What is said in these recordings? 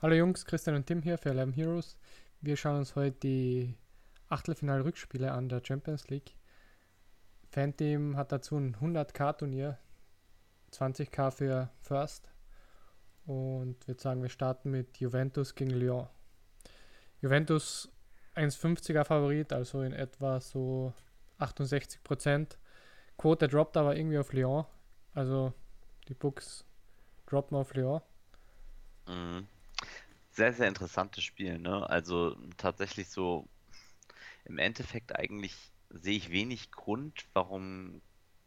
Hallo Jungs, Christian und Tim hier für 11 Heroes. Wir schauen uns heute die Achtelfinal-Rückspiele an der Champions League. Fanteam hat dazu ein 100k-Turnier, 20k für First. Und würde sagen, wir starten mit Juventus gegen Lyon. Juventus 1,50er Favorit, also in etwa so 68%. Quote droppt aber irgendwie auf Lyon. Also die Books droppen auf Lyon. Mhm. Sehr, sehr interessantes Spiel, ne? Also tatsächlich so im Endeffekt eigentlich sehe ich wenig Grund, warum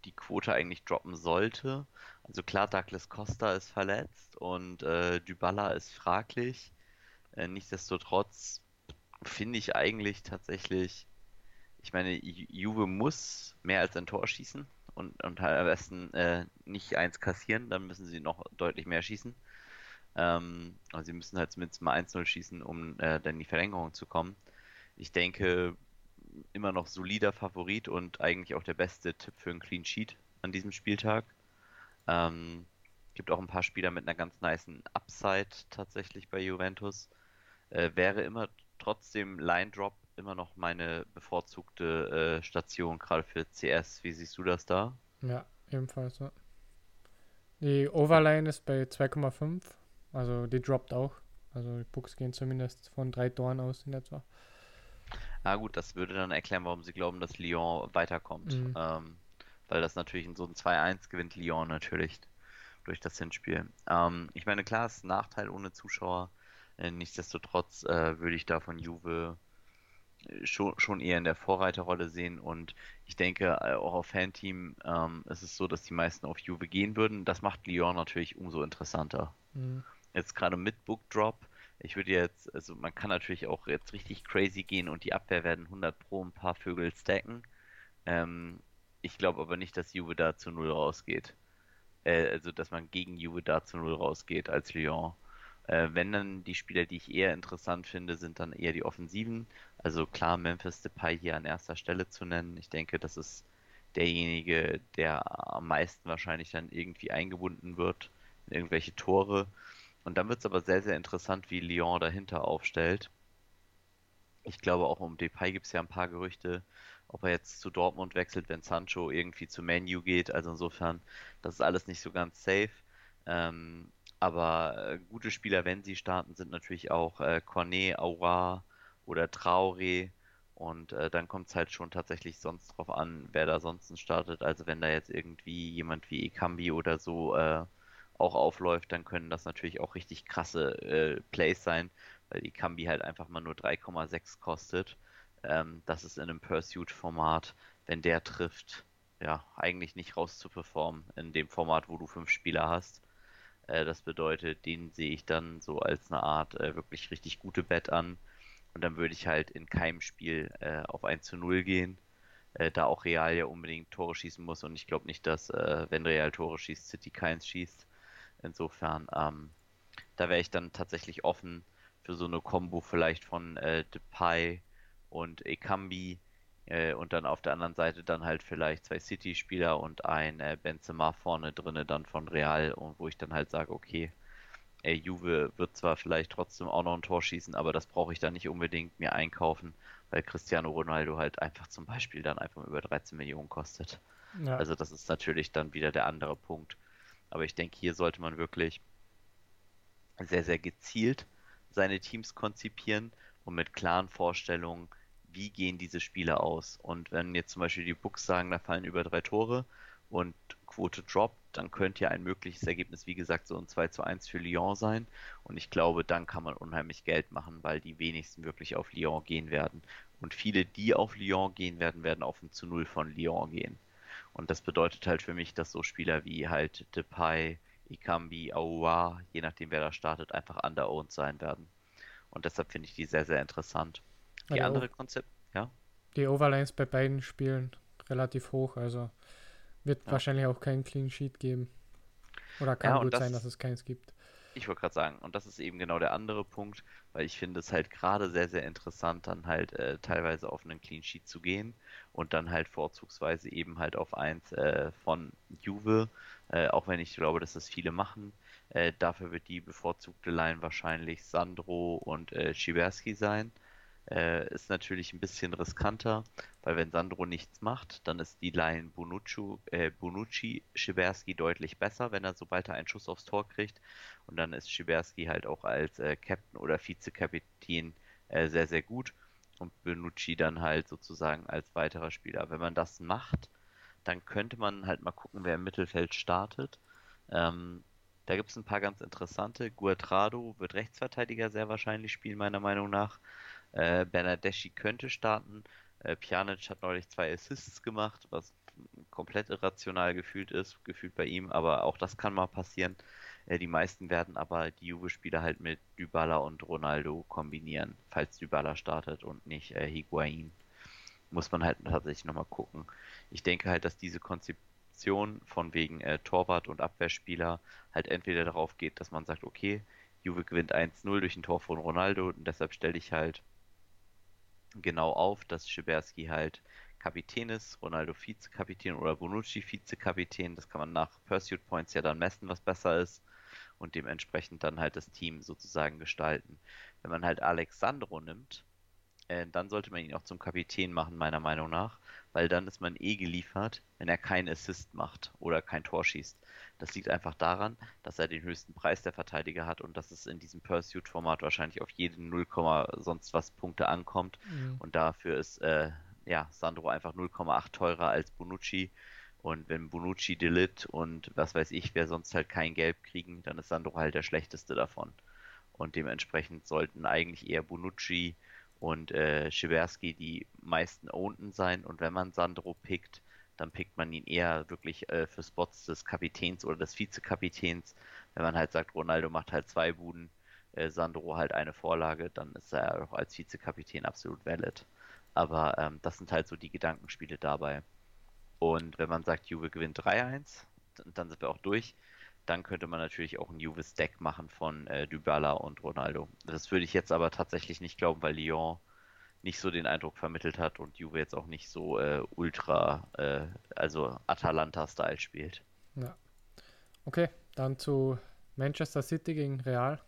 die Quote eigentlich droppen sollte. Also klar, Douglas Costa ist verletzt und äh, Dybala ist fraglich. Äh, nichtsdestotrotz finde ich eigentlich tatsächlich, ich meine, Juve muss mehr als ein Tor schießen und, und am besten äh, nicht eins kassieren, dann müssen sie noch deutlich mehr schießen. Ähm, also sie müssen halt zumindest mal 1-0 schießen, um äh, dann in die Verlängerung zu kommen. Ich denke, immer noch solider Favorit und eigentlich auch der beste Tipp für einen Clean Sheet an diesem Spieltag. Ähm, gibt auch ein paar Spieler mit einer ganz niceen Upside tatsächlich bei Juventus. Äh, wäre immer trotzdem Line Drop immer noch meine bevorzugte äh, Station, gerade für CS. Wie siehst du das da? Ja, ebenfalls. Ja. Die Overline ist bei 2,5 also die droppt auch. Also die Bucks gehen zumindest von drei Toren aus in etwa. Na gut, das würde dann erklären, warum sie glauben, dass Lyon weiterkommt. Mhm. Ähm, weil das natürlich in so ein 2-1 gewinnt Lyon natürlich durch das Hinspiel. Ähm, ich meine, klar, es ist ein Nachteil ohne Zuschauer. Äh, nichtsdestotrotz äh, würde ich da von Juve äh, schon, schon eher in der Vorreiterrolle sehen und ich denke äh, auch auf Fanteam ähm, ist es so, dass die meisten auf Juve gehen würden. Das macht Lyon natürlich umso interessanter. Mhm jetzt gerade mit Book Drop. Ich würde jetzt, also man kann natürlich auch jetzt richtig crazy gehen und die Abwehr werden 100 pro ein paar Vögel stacken. Ähm, ich glaube aber nicht, dass Juve da zu Null rausgeht. Äh, also, dass man gegen Juve da zu Null rausgeht als Lyon. Äh, wenn dann die Spieler, die ich eher interessant finde, sind dann eher die Offensiven. Also klar, Memphis Depay hier an erster Stelle zu nennen. Ich denke, das ist derjenige, der am meisten wahrscheinlich dann irgendwie eingebunden wird in irgendwelche Tore. Und dann wird es aber sehr, sehr interessant, wie Lyon dahinter aufstellt. Ich glaube, auch um Depay gibt es ja ein paar Gerüchte, ob er jetzt zu Dortmund wechselt, wenn Sancho irgendwie zu Manu geht. Also insofern, das ist alles nicht so ganz safe. Ähm, aber äh, gute Spieler, wenn sie starten, sind natürlich auch äh, Cornet, Aura oder Traoré. Und äh, dann kommt es halt schon tatsächlich sonst drauf an, wer da sonst startet. Also wenn da jetzt irgendwie jemand wie Ekambi oder so äh, auch aufläuft, dann können das natürlich auch richtig krasse äh, Plays sein, weil die Kambi halt einfach mal nur 3,6 kostet. Ähm, das ist in einem Pursuit-Format, wenn der trifft, ja, eigentlich nicht raus zu performen in dem Format, wo du fünf Spieler hast. Äh, das bedeutet, den sehe ich dann so als eine Art äh, wirklich richtig gute Bet an. Und dann würde ich halt in keinem Spiel äh, auf 1 zu 0 gehen, äh, da auch Real ja unbedingt Tore schießen muss. Und ich glaube nicht, dass, äh, wenn Real Tore schießt, City keins schießt. Insofern, ähm, da wäre ich dann tatsächlich offen für so eine Combo vielleicht von äh, Depay und Ekambi äh, und dann auf der anderen Seite dann halt vielleicht zwei City-Spieler und ein äh, Benzema vorne drinne dann von Real und wo ich dann halt sage, okay, äh, Juve wird zwar vielleicht trotzdem auch noch ein Tor schießen, aber das brauche ich dann nicht unbedingt mir einkaufen, weil Cristiano Ronaldo halt einfach zum Beispiel dann einfach über 13 Millionen kostet. Ja. Also das ist natürlich dann wieder der andere Punkt. Aber ich denke, hier sollte man wirklich sehr, sehr gezielt seine Teams konzipieren und mit klaren Vorstellungen, wie gehen diese Spiele aus. Und wenn jetzt zum Beispiel die Books sagen, da fallen über drei Tore und Quote droppt, dann könnte ja ein mögliches Ergebnis, wie gesagt, so ein 2 zu 1 für Lyon sein. Und ich glaube, dann kann man unheimlich Geld machen, weil die wenigsten wirklich auf Lyon gehen werden. Und viele, die auf Lyon gehen werden, werden auf ein zu 0 von Lyon gehen. Und das bedeutet halt für mich, dass so Spieler wie halt Depay, Ikambi, Aouar, je nachdem wer da startet, einfach underowned sein werden. Und deshalb finde ich die sehr, sehr interessant. Die ja, andere Konzept, ja? Die Overlines bei beiden Spielen relativ hoch, also wird ja. wahrscheinlich auch kein Clean Sheet geben. Oder kann ja, gut das, sein, dass es keins gibt. Ich wollte gerade sagen, und das ist eben genau der andere Punkt, weil ich finde es halt gerade sehr, sehr interessant, dann halt äh, teilweise auf einen Clean Sheet zu gehen und dann halt vorzugsweise eben halt auf eins äh, von Juve, äh, auch wenn ich glaube, dass das viele machen. Äh, dafür wird die bevorzugte Line wahrscheinlich Sandro und äh, Schiberski sein. Äh, ist natürlich ein bisschen riskanter, weil wenn Sandro nichts macht, dann ist die Line Bonucci, äh, Bonucci Schiberski deutlich besser, wenn er sobald er einen Schuss aufs Tor kriegt. Und dann ist Schiberski halt auch als äh, Captain oder Vizekapitän äh, sehr, sehr gut. Und Bonucci dann halt sozusagen als weiterer Spieler. Wenn man das macht, dann könnte man halt mal gucken, wer im Mittelfeld startet. Ähm, da gibt es ein paar ganz interessante. Guatrado wird Rechtsverteidiger sehr wahrscheinlich spielen, meiner Meinung nach. Äh, Bernadeschi könnte starten. Äh, Pjanic hat neulich zwei Assists gemacht, was komplett irrational gefühlt ist, gefühlt bei ihm, aber auch das kann mal passieren. Äh, die meisten werden aber die Juve-Spieler halt mit Dybala und Ronaldo kombinieren, falls Dybala startet und nicht äh, Higuain. Muss man halt tatsächlich nochmal gucken. Ich denke halt, dass diese Konzeption von wegen äh, Torwart und Abwehrspieler halt entweder darauf geht, dass man sagt, okay, Juve gewinnt 1-0 durch ein Tor von Ronaldo und deshalb stelle ich halt genau auf, dass Schiberski halt Kapitän ist, Ronaldo Vizekapitän oder Bonucci Vizekapitän. Das kann man nach Pursuit Points ja dann messen, was besser ist und dementsprechend dann halt das Team sozusagen gestalten. Wenn man halt Alexandro nimmt, äh, dann sollte man ihn auch zum Kapitän machen, meiner Meinung nach, weil dann ist man eh geliefert, wenn er keinen Assist macht oder kein Tor schießt. Das liegt einfach daran, dass er den höchsten Preis der Verteidiger hat und dass es in diesem Pursuit-Format wahrscheinlich auf jeden 0, sonst was Punkte ankommt. Mhm. Und dafür ist äh, ja, Sandro einfach 0,8 teurer als Bonucci. Und wenn Bonucci, Delit und was weiß ich, wer sonst halt kein Gelb kriegen, dann ist Sandro halt der schlechteste davon. Und dementsprechend sollten eigentlich eher Bonucci und äh, Schiberski die meisten Ownten sein. Und wenn man Sandro pickt, dann pickt man ihn eher wirklich äh, für Spots des Kapitäns oder des Vizekapitäns. Wenn man halt sagt, Ronaldo macht halt zwei Buden, äh, Sandro halt eine Vorlage, dann ist er auch als Vizekapitän absolut valid. Aber ähm, das sind halt so die Gedankenspiele dabei. Und wenn man sagt, Juve gewinnt 3-1, dann sind wir auch durch dann könnte man natürlich auch ein Juve-Stack machen von äh, Dybala und Ronaldo. Das würde ich jetzt aber tatsächlich nicht glauben, weil Lyon nicht so den Eindruck vermittelt hat und Juve jetzt auch nicht so äh, ultra, äh, also Atalanta-Style spielt. Ja. Okay, dann zu Manchester City gegen Real.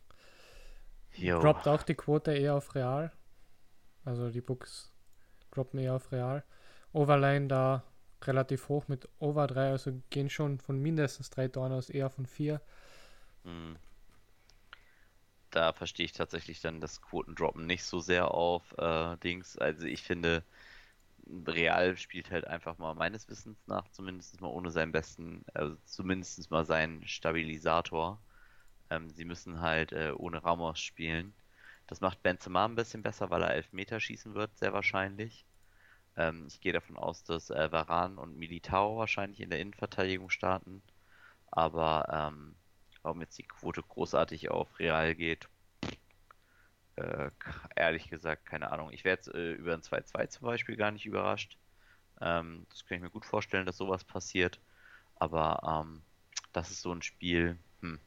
Jo. Droppt auch die Quote eher auf Real. Also die Books droppen eher auf Real. Overline da relativ hoch mit Over 3, also gehen schon von mindestens drei Toren aus, eher von vier. Hm. Da verstehe ich tatsächlich dann das Quotendroppen nicht so sehr auf äh, Dings. Also ich finde, Real spielt halt einfach mal meines Wissens nach zumindest mal ohne seinen besten, also zumindest mal seinen Stabilisator. Ähm, sie müssen halt äh, ohne Ramos spielen. Das macht Benzema ein bisschen besser, weil er Elfmeter schießen wird, sehr wahrscheinlich. Ähm, ich gehe davon aus, dass äh, Varan und Militao wahrscheinlich in der Innenverteidigung starten. Aber ähm, warum jetzt die Quote großartig auf Real geht, äh, ehrlich gesagt, keine Ahnung. Ich wäre jetzt äh, über ein 2-2 zum Beispiel gar nicht überrascht. Ähm, das kann ich mir gut vorstellen, dass sowas passiert. Aber ähm, das ist so ein Spiel. Hm.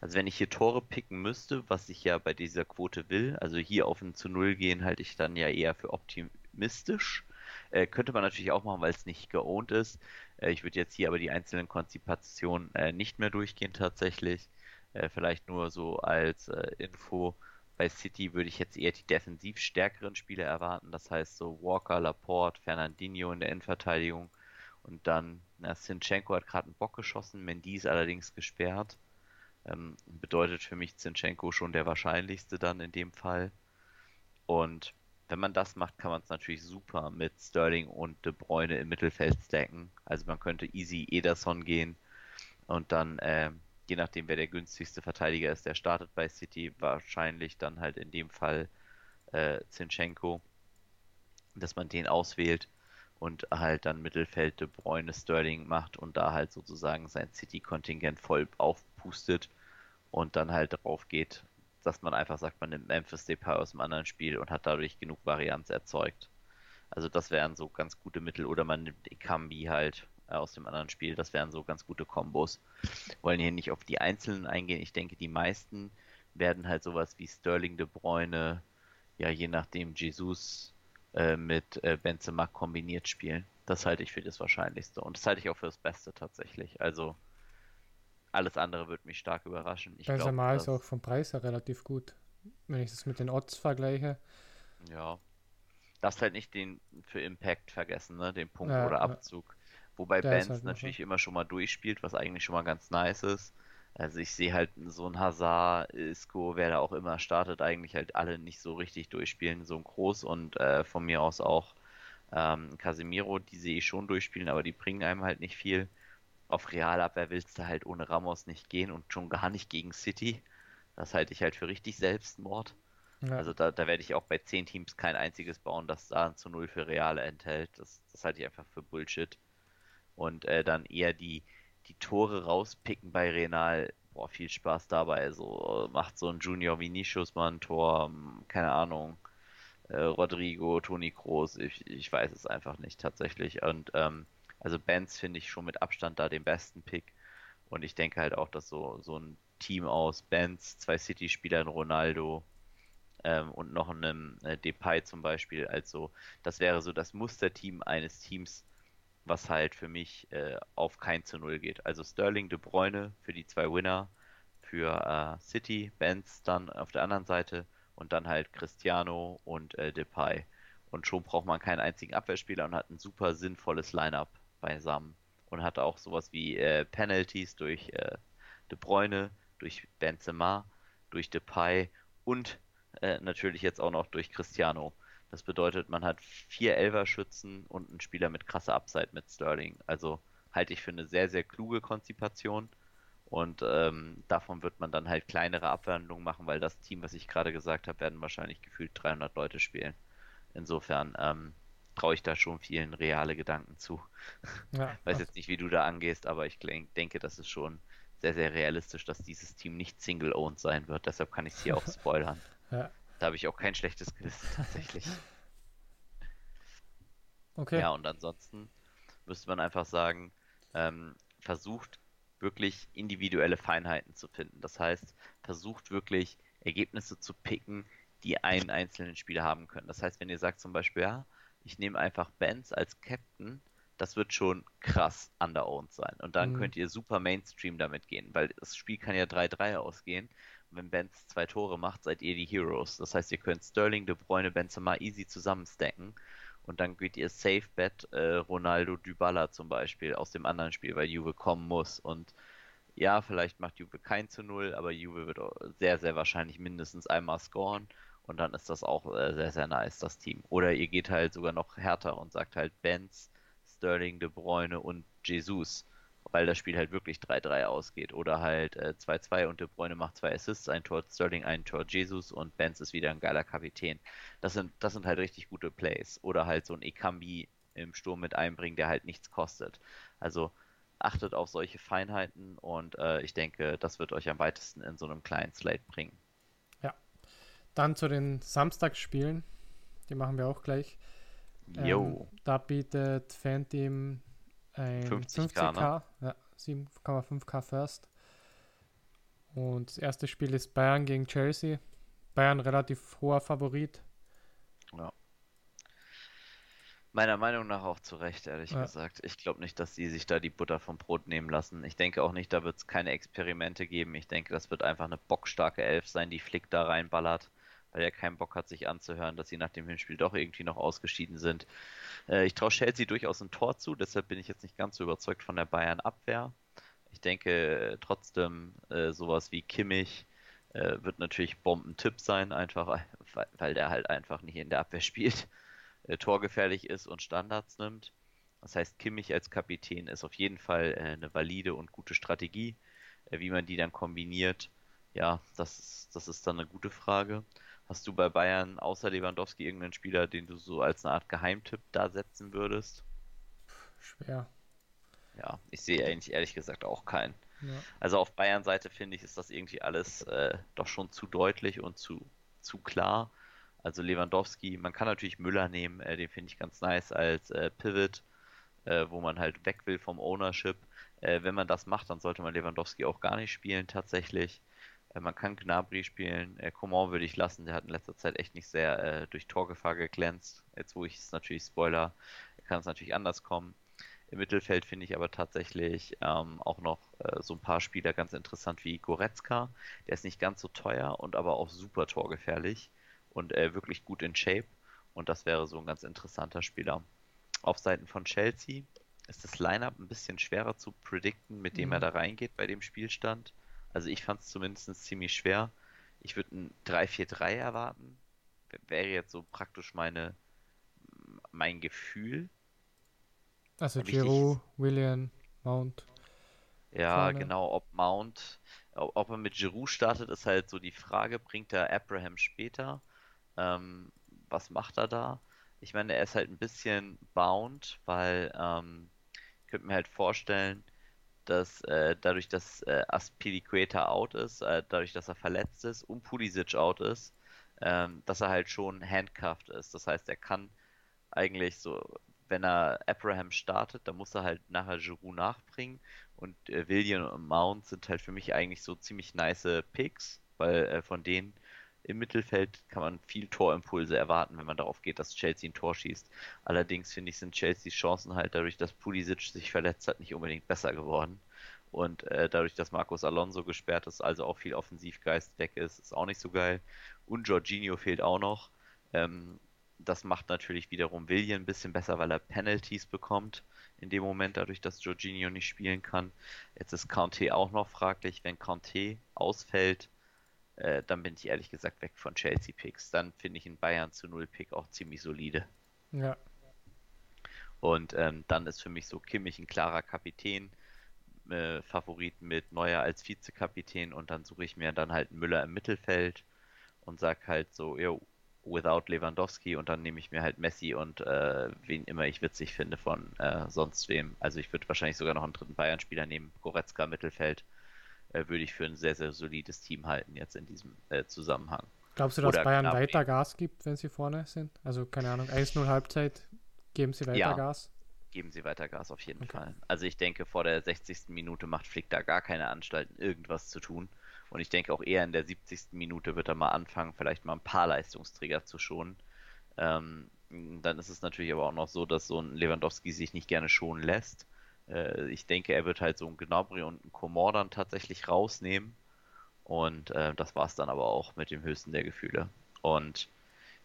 Also wenn ich hier Tore picken müsste, was ich ja bei dieser Quote will, also hier auf ein zu Null gehen, halte ich dann ja eher für optimistisch. Äh, könnte man natürlich auch machen, weil es nicht geowned ist. Äh, ich würde jetzt hier aber die einzelnen Konzipationen äh, nicht mehr durchgehen tatsächlich. Äh, vielleicht nur so als Info. Bei City würde ich jetzt eher die defensiv stärkeren Spieler erwarten. Das heißt so Walker, Laporte, Fernandinho in der Innenverteidigung. Und dann, na, Sinchenko hat gerade einen Bock geschossen, Mendy ist allerdings gesperrt. Ähm, bedeutet für mich Zinchenko schon der wahrscheinlichste dann in dem Fall. Und wenn man das macht, kann man es natürlich super mit Sterling und De Bruyne im Mittelfeld stacken. Also man könnte easy Ederson gehen und dann, äh, je nachdem wer der günstigste Verteidiger ist, der startet bei City, wahrscheinlich dann halt in dem Fall äh, Zinchenko, dass man den auswählt und halt dann Mittelfeld De Bruyne Sterling macht und da halt sozusagen sein City-Kontingent voll aufpustet und dann halt drauf geht, dass man einfach sagt, man nimmt Memphis Depay aus dem anderen Spiel und hat dadurch genug Varianz erzeugt. Also das wären so ganz gute Mittel. Oder man nimmt Ekambi halt äh, aus dem anderen Spiel. Das wären so ganz gute Kombos. Wollen hier nicht auf die Einzelnen eingehen. Ich denke, die meisten werden halt sowas wie Sterling de Bruyne, ja je nachdem Jesus äh, mit äh, Benzema kombiniert spielen. Das halte ich für das Wahrscheinlichste. Und das halte ich auch für das Beste tatsächlich. Also alles andere wird mich stark überraschen. Ich Benzema glaub, ist auch vom Preis her relativ gut, wenn ich das mit den Odds vergleiche. Ja. Darfst halt nicht den für Impact vergessen, ne? Den Punkt ja, oder Abzug. Ja. Wobei Der Benz halt natürlich immer schon mal durchspielt, was eigentlich schon mal ganz nice ist. Also ich sehe halt so ein Hazard, Isco, wer da auch immer startet, eigentlich halt alle nicht so richtig durchspielen. So ein Groß und äh, von mir aus auch ähm, Casemiro, die sehe ich schon durchspielen, aber die bringen einem halt nicht viel. Auf Realabwehr willst du halt ohne Ramos nicht gehen und schon gar nicht gegen City. Das halte ich halt für richtig Selbstmord. Ja. Also da, da werde ich auch bei 10 Teams kein einziges bauen, das da zu 0 für Reale enthält. Das, das halte ich einfach für Bullshit. Und äh, dann eher die, die Tore rauspicken bei Renal. Boah, viel Spaß dabei. So macht so ein Junior Vinicius mal ein Tor, keine Ahnung. Äh, Rodrigo, Toni Kroos, ich, ich weiß es einfach nicht tatsächlich. Und ähm, also Benz finde ich schon mit Abstand da den besten Pick. Und ich denke halt auch, dass so, so ein Team aus Benz, zwei City-Spielern, Ronaldo ähm, und noch einem äh, Depay zum Beispiel, also das wäre so das Musterteam eines Teams, was halt für mich äh, auf kein zu Null geht. Also Sterling, De Bruyne für die zwei Winner, für äh, City, Benz dann auf der anderen Seite und dann halt Cristiano und äh, Depay. Und schon braucht man keinen einzigen Abwehrspieler und hat ein super sinnvolles Line-up beisammen. Und hat auch sowas wie äh, Penalties durch äh, De Bruyne, durch Benzema, durch Depay und äh, natürlich jetzt auch noch durch Cristiano. Das bedeutet, man hat vier Elverschützen und einen Spieler mit krasser Upside mit Sterling. Also halte ich für eine sehr, sehr kluge Konzipation. Und ähm, davon wird man dann halt kleinere Abwandlungen machen, weil das Team, was ich gerade gesagt habe, werden wahrscheinlich gefühlt 300 Leute spielen. Insofern ähm, traue ich da schon vielen reale Gedanken zu. Ja, Weiß jetzt nicht, wie du da angehst, aber ich denke, das ist schon sehr, sehr realistisch, dass dieses Team nicht Single-Owned sein wird. Deshalb kann ich es hier auch spoilern. Ja. Da habe ich auch kein schlechtes Gewissen tatsächlich. Okay. Ja, und ansonsten müsste man einfach sagen, ähm, versucht wirklich individuelle Feinheiten zu finden. Das heißt, versucht wirklich Ergebnisse zu picken, die einen einzelnen Spieler haben können. Das heißt, wenn ihr sagt zum Beispiel, ja, ich nehme einfach Benz als Captain, das wird schon krass underowned sein. Und dann mhm. könnt ihr super Mainstream damit gehen, weil das Spiel kann ja 3-3 ausgehen. Und wenn Benz zwei Tore macht, seid ihr die Heroes. Das heißt, ihr könnt Sterling, De Bruyne, Benzema easy zusammenstacken und dann geht ihr Safe Bet äh, Ronaldo Dybala zum Beispiel aus dem anderen Spiel, weil Juve kommen muss. Und ja, vielleicht macht Juve kein zu null, aber Juve wird sehr, sehr wahrscheinlich mindestens einmal scoren. Und dann ist das auch äh, sehr, sehr nice, das Team. Oder ihr geht halt sogar noch härter und sagt halt Benz, Sterling, De Bruyne und Jesus weil das Spiel halt wirklich 3-3 ausgeht. Oder halt 2-2 äh, und De Bruyne macht zwei Assists, ein Tor Sterling, ein Tor Jesus und Benz ist wieder ein geiler Kapitän. Das sind, das sind halt richtig gute Plays. Oder halt so ein Ekambi im Sturm mit einbringen, der halt nichts kostet. Also achtet auf solche Feinheiten und äh, ich denke, das wird euch am weitesten in so einem kleinen Slate bringen. Dann zu den Samstagsspielen. Die machen wir auch gleich. Jo. Ähm, da bietet Fanteam ein 50k, 50K ne? ja, 7,5k First. Und das erste Spiel ist Bayern gegen Chelsea. Bayern relativ hoher Favorit. Ja. Meiner Meinung nach auch zu Recht, ehrlich ja. gesagt. Ich glaube nicht, dass sie sich da die Butter vom Brot nehmen lassen. Ich denke auch nicht, da wird es keine Experimente geben. Ich denke, das wird einfach eine bockstarke Elf sein, die Flick da reinballert weil er keinen Bock hat, sich anzuhören, dass sie nach dem Hinspiel doch irgendwie noch ausgeschieden sind. Äh, ich traue Chelsea durchaus ein Tor zu, deshalb bin ich jetzt nicht ganz so überzeugt von der Bayern-Abwehr. Ich denke trotzdem, äh, sowas wie Kimmich äh, wird natürlich Bombentipp sein, einfach weil, der halt einfach nicht in der Abwehr spielt, äh, torgefährlich ist und Standards nimmt. Das heißt, Kimmich als Kapitän ist auf jeden Fall äh, eine valide und gute Strategie. Äh, wie man die dann kombiniert, ja, das, das ist dann eine gute Frage. Hast du bei Bayern außer Lewandowski irgendeinen Spieler, den du so als eine Art Geheimtipp da setzen würdest? Schwer. Ja, ich sehe eigentlich ehrlich gesagt auch keinen. Ja. Also auf Bayern-Seite finde ich, ist das irgendwie alles äh, doch schon zu deutlich und zu, zu klar. Also Lewandowski, man kann natürlich Müller nehmen, äh, den finde ich ganz nice als äh, Pivot, äh, wo man halt weg will vom Ownership. Äh, wenn man das macht, dann sollte man Lewandowski auch gar nicht spielen tatsächlich. Äh, man kann Gnabry spielen. Äh, Coman würde ich lassen. Der hat in letzter Zeit echt nicht sehr äh, durch Torgefahr geglänzt. Jetzt, wo ich es natürlich Spoiler, kann es natürlich anders kommen. Im Mittelfeld finde ich aber tatsächlich ähm, auch noch äh, so ein paar Spieler ganz interessant wie Goretzka. Der ist nicht ganz so teuer und aber auch super torgefährlich und äh, wirklich gut in Shape. Und das wäre so ein ganz interessanter Spieler. Auf Seiten von Chelsea ist das Lineup ein bisschen schwerer zu predikten, mit dem mhm. er da reingeht bei dem Spielstand. Also ich fand es zumindest ziemlich schwer. Ich würde ein 3-4-3 erwarten. Wäre jetzt so praktisch meine mein Gefühl. Also Giroud, William, Mount. Ja, vorne. genau, ob Mount, ob er mit Giroud startet, ist halt so die Frage. Bringt er Abraham später? Ähm, was macht er da? Ich meine, er ist halt ein bisschen bound, weil ähm, ich könnte mir halt vorstellen, dass äh, dadurch, dass äh, Aspilicueta out ist, äh, dadurch, dass er verletzt ist und Pulisic out ist, ähm, dass er halt schon handcuffed ist. Das heißt, er kann eigentlich so, wenn er Abraham startet, dann muss er halt nachher Giroud nachbringen und äh, William und Mount sind halt für mich eigentlich so ziemlich nice Picks, weil äh, von denen im Mittelfeld kann man viel Torimpulse erwarten, wenn man darauf geht, dass Chelsea ein Tor schießt. Allerdings finde ich, sind Chelseas Chancen halt dadurch, dass Pulisic sich verletzt hat, nicht unbedingt besser geworden. Und äh, dadurch, dass Marcos Alonso gesperrt ist, also auch viel Offensivgeist weg ist, ist auch nicht so geil. Und Jorginho fehlt auch noch. Ähm, das macht natürlich wiederum William ein bisschen besser, weil er Penalties bekommt in dem Moment, dadurch, dass Jorginho nicht spielen kann. Jetzt ist Conte auch noch fraglich. Wenn Conte ausfällt, äh, dann bin ich ehrlich gesagt weg von Chelsea-Picks. Dann finde ich einen Bayern zu Null-Pick auch ziemlich solide. Ja. Und ähm, dann ist für mich so Kimmich ein klarer Kapitän, äh, Favorit mit Neuer als Vizekapitän und dann suche ich mir dann halt Müller im Mittelfeld und sag halt so, yo, without Lewandowski und dann nehme ich mir halt Messi und äh, wen immer ich witzig finde von äh, sonst wem. Also ich würde wahrscheinlich sogar noch einen dritten Bayern-Spieler nehmen, Goretzka Mittelfeld würde ich für ein sehr, sehr solides Team halten jetzt in diesem äh, Zusammenhang. Glaubst du, dass Oder Bayern weiter Gas gibt, wenn sie vorne sind? Also, keine Ahnung, 1-0 Halbzeit, geben sie weiter ja, Gas? geben sie weiter Gas auf jeden okay. Fall. Also ich denke, vor der 60. Minute macht Flick da gar keine Anstalten, irgendwas zu tun. Und ich denke auch eher in der 70. Minute wird er mal anfangen, vielleicht mal ein paar Leistungsträger zu schonen. Ähm, dann ist es natürlich aber auch noch so, dass so ein Lewandowski sich nicht gerne schonen lässt. Äh, ich denke, er wird halt so ein Gnabry und ein Komor dann tatsächlich rausnehmen. Und äh, das war es dann aber auch mit dem höchsten der Gefühle. Und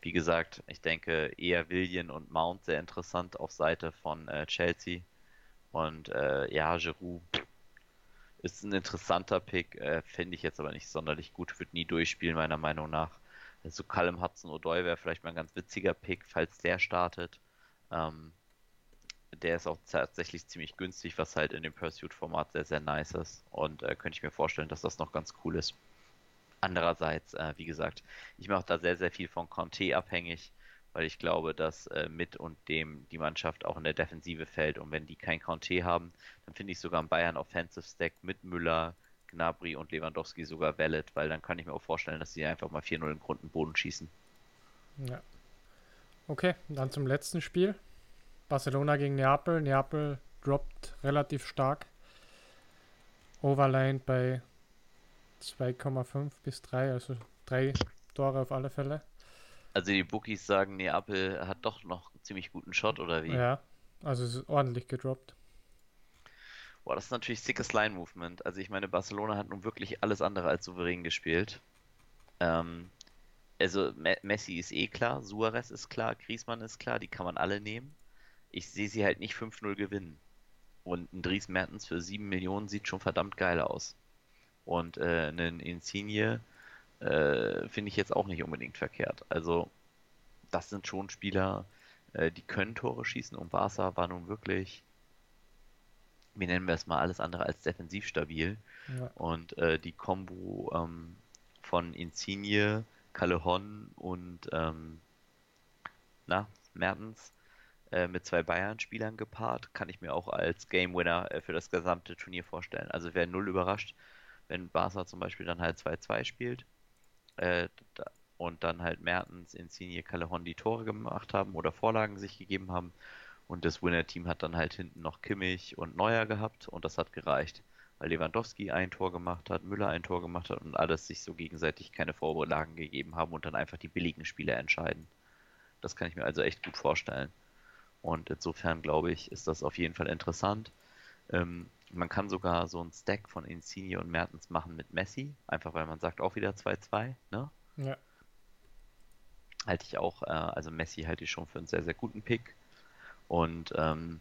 wie gesagt, ich denke eher William und Mount sehr interessant auf Seite von äh, Chelsea. Und äh, ja, Giroud ist ein interessanter Pick, äh, finde ich jetzt aber nicht sonderlich gut, wird nie durchspielen, meiner Meinung nach. Also Callum Hudson-Odoi wäre vielleicht mal ein ganz witziger Pick, falls der startet. Ähm, der ist auch tatsächlich ziemlich günstig, was halt in dem Pursuit-Format sehr, sehr nice ist. Und äh, könnte ich mir vorstellen, dass das noch ganz cool ist. Andererseits, äh, wie gesagt, ich mache da sehr, sehr viel von Conte abhängig, weil ich glaube, dass äh, mit und dem die Mannschaft auch in der Defensive fällt. Und wenn die kein Conte haben, dann finde ich sogar ein Bayern Offensive Stack mit Müller, Gnabry und Lewandowski sogar valid, weil dann kann ich mir auch vorstellen, dass sie einfach mal 4-0 in Grund und Boden schießen. Ja. Okay, dann zum letzten Spiel. Barcelona gegen Neapel. Neapel droppt relativ stark. Overline bei 2,5 bis 3, also drei Tore auf alle Fälle. Also die Bookies sagen, Neapel hat doch noch einen ziemlich guten Shot, oder wie? Ja, also es ist ordentlich gedroppt. Boah, das ist natürlich sickes Line-Movement. Also ich meine, Barcelona hat nun wirklich alles andere als souverän gespielt. Ähm, also Messi ist eh klar, Suarez ist klar, Griezmann ist klar, die kann man alle nehmen ich sehe sie halt nicht 5-0 gewinnen. Und ein Dries Mertens für 7 Millionen sieht schon verdammt geil aus. Und äh, einen Insigne äh, finde ich jetzt auch nicht unbedingt verkehrt. Also, das sind schon Spieler, äh, die können Tore schießen und Barca war nun wirklich, wie nennen wir es mal, alles andere als defensiv stabil. Ja. Und äh, die Kombo ähm, von Insigne, Callejon und ähm, na, Mertens äh, mit zwei Bayern-Spielern gepaart, kann ich mir auch als Game Winner äh, für das gesamte Turnier vorstellen. Also wäre null überrascht, wenn Barca zum Beispiel dann halt 2-2 spielt äh, und dann halt Mertens, Insigne, Callejon die Tore gemacht haben oder Vorlagen sich gegeben haben und das Winner-Team hat dann halt hinten noch Kimmich und Neuer gehabt und das hat gereicht weil Lewandowski ein Tor gemacht hat, Müller ein Tor gemacht hat und alles sich so gegenseitig keine Vorlagen gegeben haben und dann einfach die billigen Spieler entscheiden. Das kann ich mir also echt gut vorstellen. Und insofern glaube ich, ist das auf jeden Fall interessant. Ähm, man kann sogar so einen Stack von Insigne und Mertens machen mit Messi, einfach weil man sagt auch wieder 2-2, ne? Ja. Halte ich auch, äh, also Messi halte ich schon für einen sehr, sehr guten Pick. Und ähm,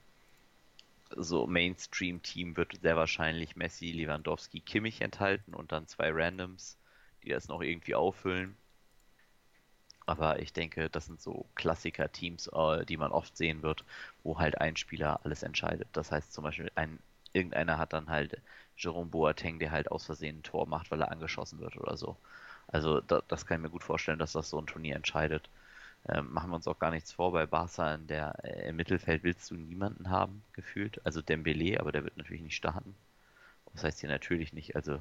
so Mainstream-Team wird sehr wahrscheinlich Messi, Lewandowski, Kimmich enthalten und dann zwei Randoms, die das noch irgendwie auffüllen. Aber ich denke, das sind so Klassiker-Teams, äh, die man oft sehen wird, wo halt ein Spieler alles entscheidet. Das heißt zum Beispiel, ein, irgendeiner hat dann halt Jerome Boateng, der halt aus Versehen ein Tor macht, weil er angeschossen wird oder so. Also da, das kann ich mir gut vorstellen, dass das so ein Turnier entscheidet. Ähm, machen wir uns auch gar nichts vor, bei Barca in der, äh, im Mittelfeld willst du niemanden haben, gefühlt. Also Dembele, aber der wird natürlich nicht starten. Das heißt hier natürlich nicht, also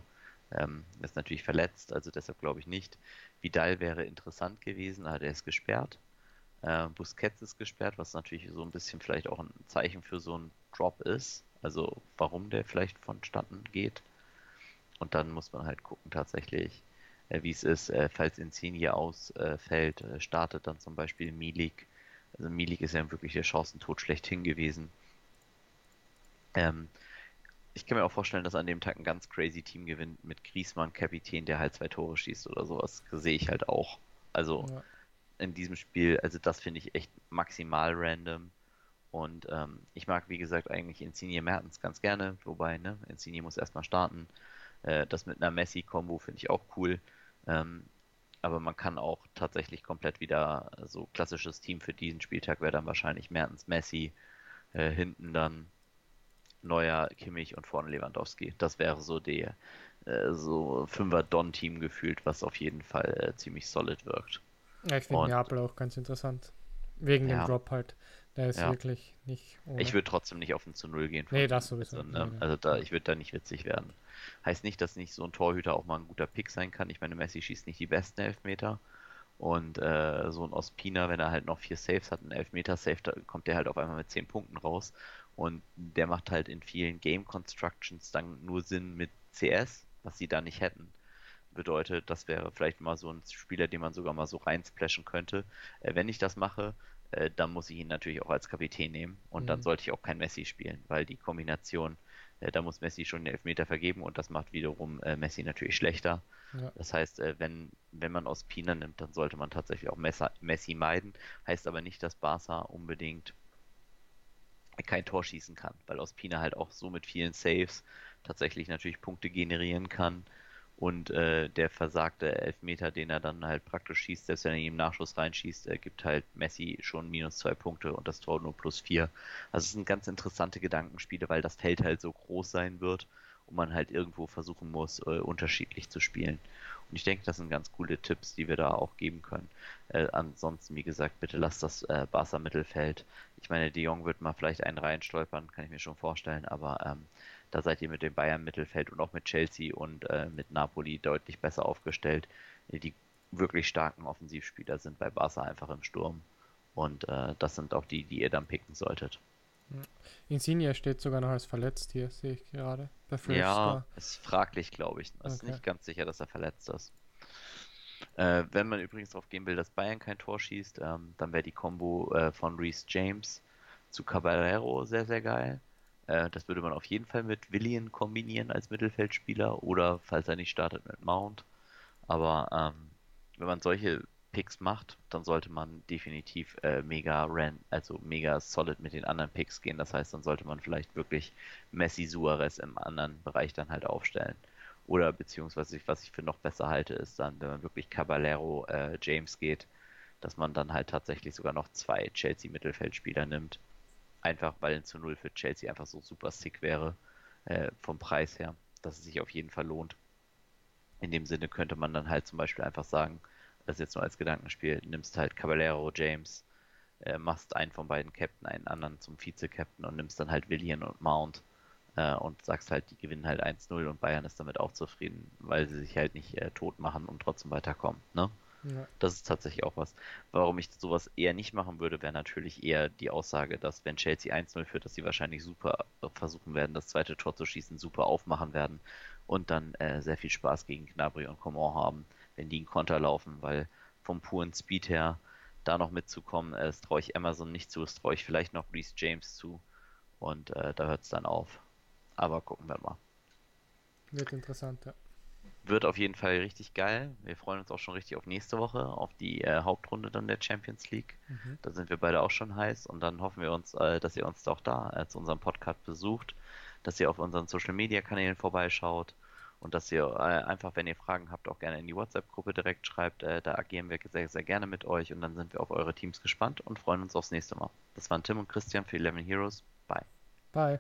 ähm, ist natürlich verletzt, also deshalb glaube ich nicht. Vidal wäre interessant gewesen, aber der ist gesperrt. Äh, Busquets ist gesperrt, was natürlich so ein bisschen vielleicht auch ein Zeichen für so einen Drop ist. Also warum der vielleicht vonstatten geht. Und dann muss man halt gucken tatsächlich, äh, wie es ist, äh, falls Insigne ausfällt, äh, startet dann zum Beispiel Milik. Also Milik ist ja wirklich der Chancentod schlechthin gewesen. Ähm, ich kann mir auch vorstellen, dass an dem Tag ein ganz crazy Team gewinnt mit Griesmann, Kapitän, der halt zwei Tore schießt oder sowas. Sehe ich halt auch. Also ja. in diesem Spiel, also das finde ich echt maximal random. Und ähm, ich mag, wie gesagt, eigentlich Insigne Mertens ganz gerne, wobei, ne, Insigne muss erstmal starten. Äh, das mit einer Messi-Kombo finde ich auch cool. Ähm, aber man kann auch tatsächlich komplett wieder so klassisches Team für diesen Spieltag wäre dann wahrscheinlich Mertens Messi, äh, hinten dann Neuer, Kimmich und vorne Lewandowski. Das wäre so der äh, so Fünfer Don-Team gefühlt, was auf jeden Fall äh, ziemlich solid wirkt. Ja, ich finde Neapel auch ganz interessant. Wegen ja. dem Drop halt. Der ist ja. wirklich nicht. Ohne. Ich würde trotzdem nicht auf ein zu Null gehen. Nee, das sowieso. Also, ne? also da, ich würde da nicht witzig werden. Heißt nicht, dass nicht so ein Torhüter auch mal ein guter Pick sein kann. Ich meine, Messi schießt nicht die besten Elfmeter. Und äh, so ein Ospina, wenn er halt noch vier Saves hat, ein Elfmeter-Save, da kommt der halt auf einmal mit zehn Punkten raus. Und der macht halt in vielen Game Constructions dann nur Sinn mit CS, was sie da nicht hätten. Bedeutet, das wäre vielleicht mal so ein Spieler, den man sogar mal so reinsplashen könnte. Äh, wenn ich das mache, äh, dann muss ich ihn natürlich auch als Kapitän nehmen. Und mhm. dann sollte ich auch kein Messi spielen, weil die Kombination äh, da muss Messi schon den Elfmeter vergeben und das macht wiederum äh, Messi natürlich schlechter. Ja. Das heißt, äh, wenn, wenn man aus Pina nimmt, dann sollte man tatsächlich auch Messi meiden. Heißt aber nicht, dass Barca unbedingt kein Tor schießen kann, weil aus Pina halt auch so mit vielen Saves tatsächlich natürlich Punkte generieren kann und äh, der versagte Elfmeter, den er dann halt praktisch schießt, selbst wenn er ihn im Nachschuss reinschießt, äh, gibt halt Messi schon minus zwei Punkte und das Tor nur plus vier. Also es sind ganz interessante Gedankenspiele, weil das Feld halt so groß sein wird und man halt irgendwo versuchen muss, äh, unterschiedlich zu spielen. Und ich denke, das sind ganz coole Tipps, die wir da auch geben können. Äh, ansonsten, wie gesagt, bitte lasst das äh, Barca Mittelfeld. Ich meine, De Jong wird mal vielleicht einen reinstolpern, kann ich mir schon vorstellen, aber ähm, da seid ihr mit dem Bayern Mittelfeld und auch mit Chelsea und äh, mit Napoli deutlich besser aufgestellt. Die wirklich starken Offensivspieler sind bei Barca einfach im Sturm. Und äh, das sind auch die, die ihr dann picken solltet. Insigne steht sogar noch als verletzt hier, sehe ich gerade. Ja, ist fraglich, glaube ich. Es okay. ist nicht ganz sicher, dass er verletzt ist. Äh, wenn man übrigens darauf gehen will, dass Bayern kein Tor schießt, ähm, dann wäre die Combo äh, von Reese James zu Caballero sehr, sehr geil. Äh, das würde man auf jeden Fall mit Willian kombinieren als Mittelfeldspieler oder falls er nicht startet mit Mount. Aber ähm, wenn man solche Picks macht, dann sollte man definitiv äh, mega ran, also mega solid mit den anderen Picks gehen. Das heißt, dann sollte man vielleicht wirklich Messi Suarez im anderen Bereich dann halt aufstellen. Oder beziehungsweise was ich für noch besser halte, ist dann, wenn man wirklich Caballero äh, James geht, dass man dann halt tatsächlich sogar noch zwei Chelsea Mittelfeldspieler nimmt Einfach weil ein zu Null für Chelsea einfach so super sick wäre äh, vom Preis her, dass es sich auf jeden Fall lohnt. In dem Sinne könnte man dann halt zum Beispiel einfach sagen, das jetzt nur als Gedankenspiel, nimmst halt Caballero, James, äh, machst einen von beiden Captain, einen anderen zum Vize-Captain und nimmst dann halt Willian und Mount äh, und sagst halt, die gewinnen halt 1-0 und Bayern ist damit auch zufrieden, weil sie sich halt nicht äh, tot machen und trotzdem weiterkommen, ne? Ja. Das ist tatsächlich auch was. Warum ich sowas eher nicht machen würde, wäre natürlich eher die Aussage, dass wenn Chelsea 1-0 führt, dass sie wahrscheinlich super versuchen werden, das zweite Tor zu schießen, super aufmachen werden und dann äh, sehr viel Spaß gegen Gnabry und Coman haben, wenn die einen Konter laufen, weil vom puren Speed her da noch mitzukommen. Äh, traue ich Amazon nicht zu, das traue ich vielleicht noch Reese James zu. Und äh, da hört es dann auf. Aber gucken wir mal. Wird interessant, ja. Wird auf jeden Fall richtig geil. Wir freuen uns auch schon richtig auf nächste Woche, auf die äh, Hauptrunde dann der Champions League. Mhm. Da sind wir beide auch schon heiß und dann hoffen wir uns, äh, dass ihr uns auch da äh, zu unserem Podcast besucht, dass ihr auf unseren Social Media Kanälen vorbeischaut und dass ihr äh, einfach, wenn ihr Fragen habt, auch gerne in die WhatsApp-Gruppe direkt schreibt. Äh, da agieren wir sehr, sehr gerne mit euch und dann sind wir auf eure Teams gespannt und freuen uns aufs nächste Mal. Das waren Tim und Christian für 11 Heroes. Bye. Bye.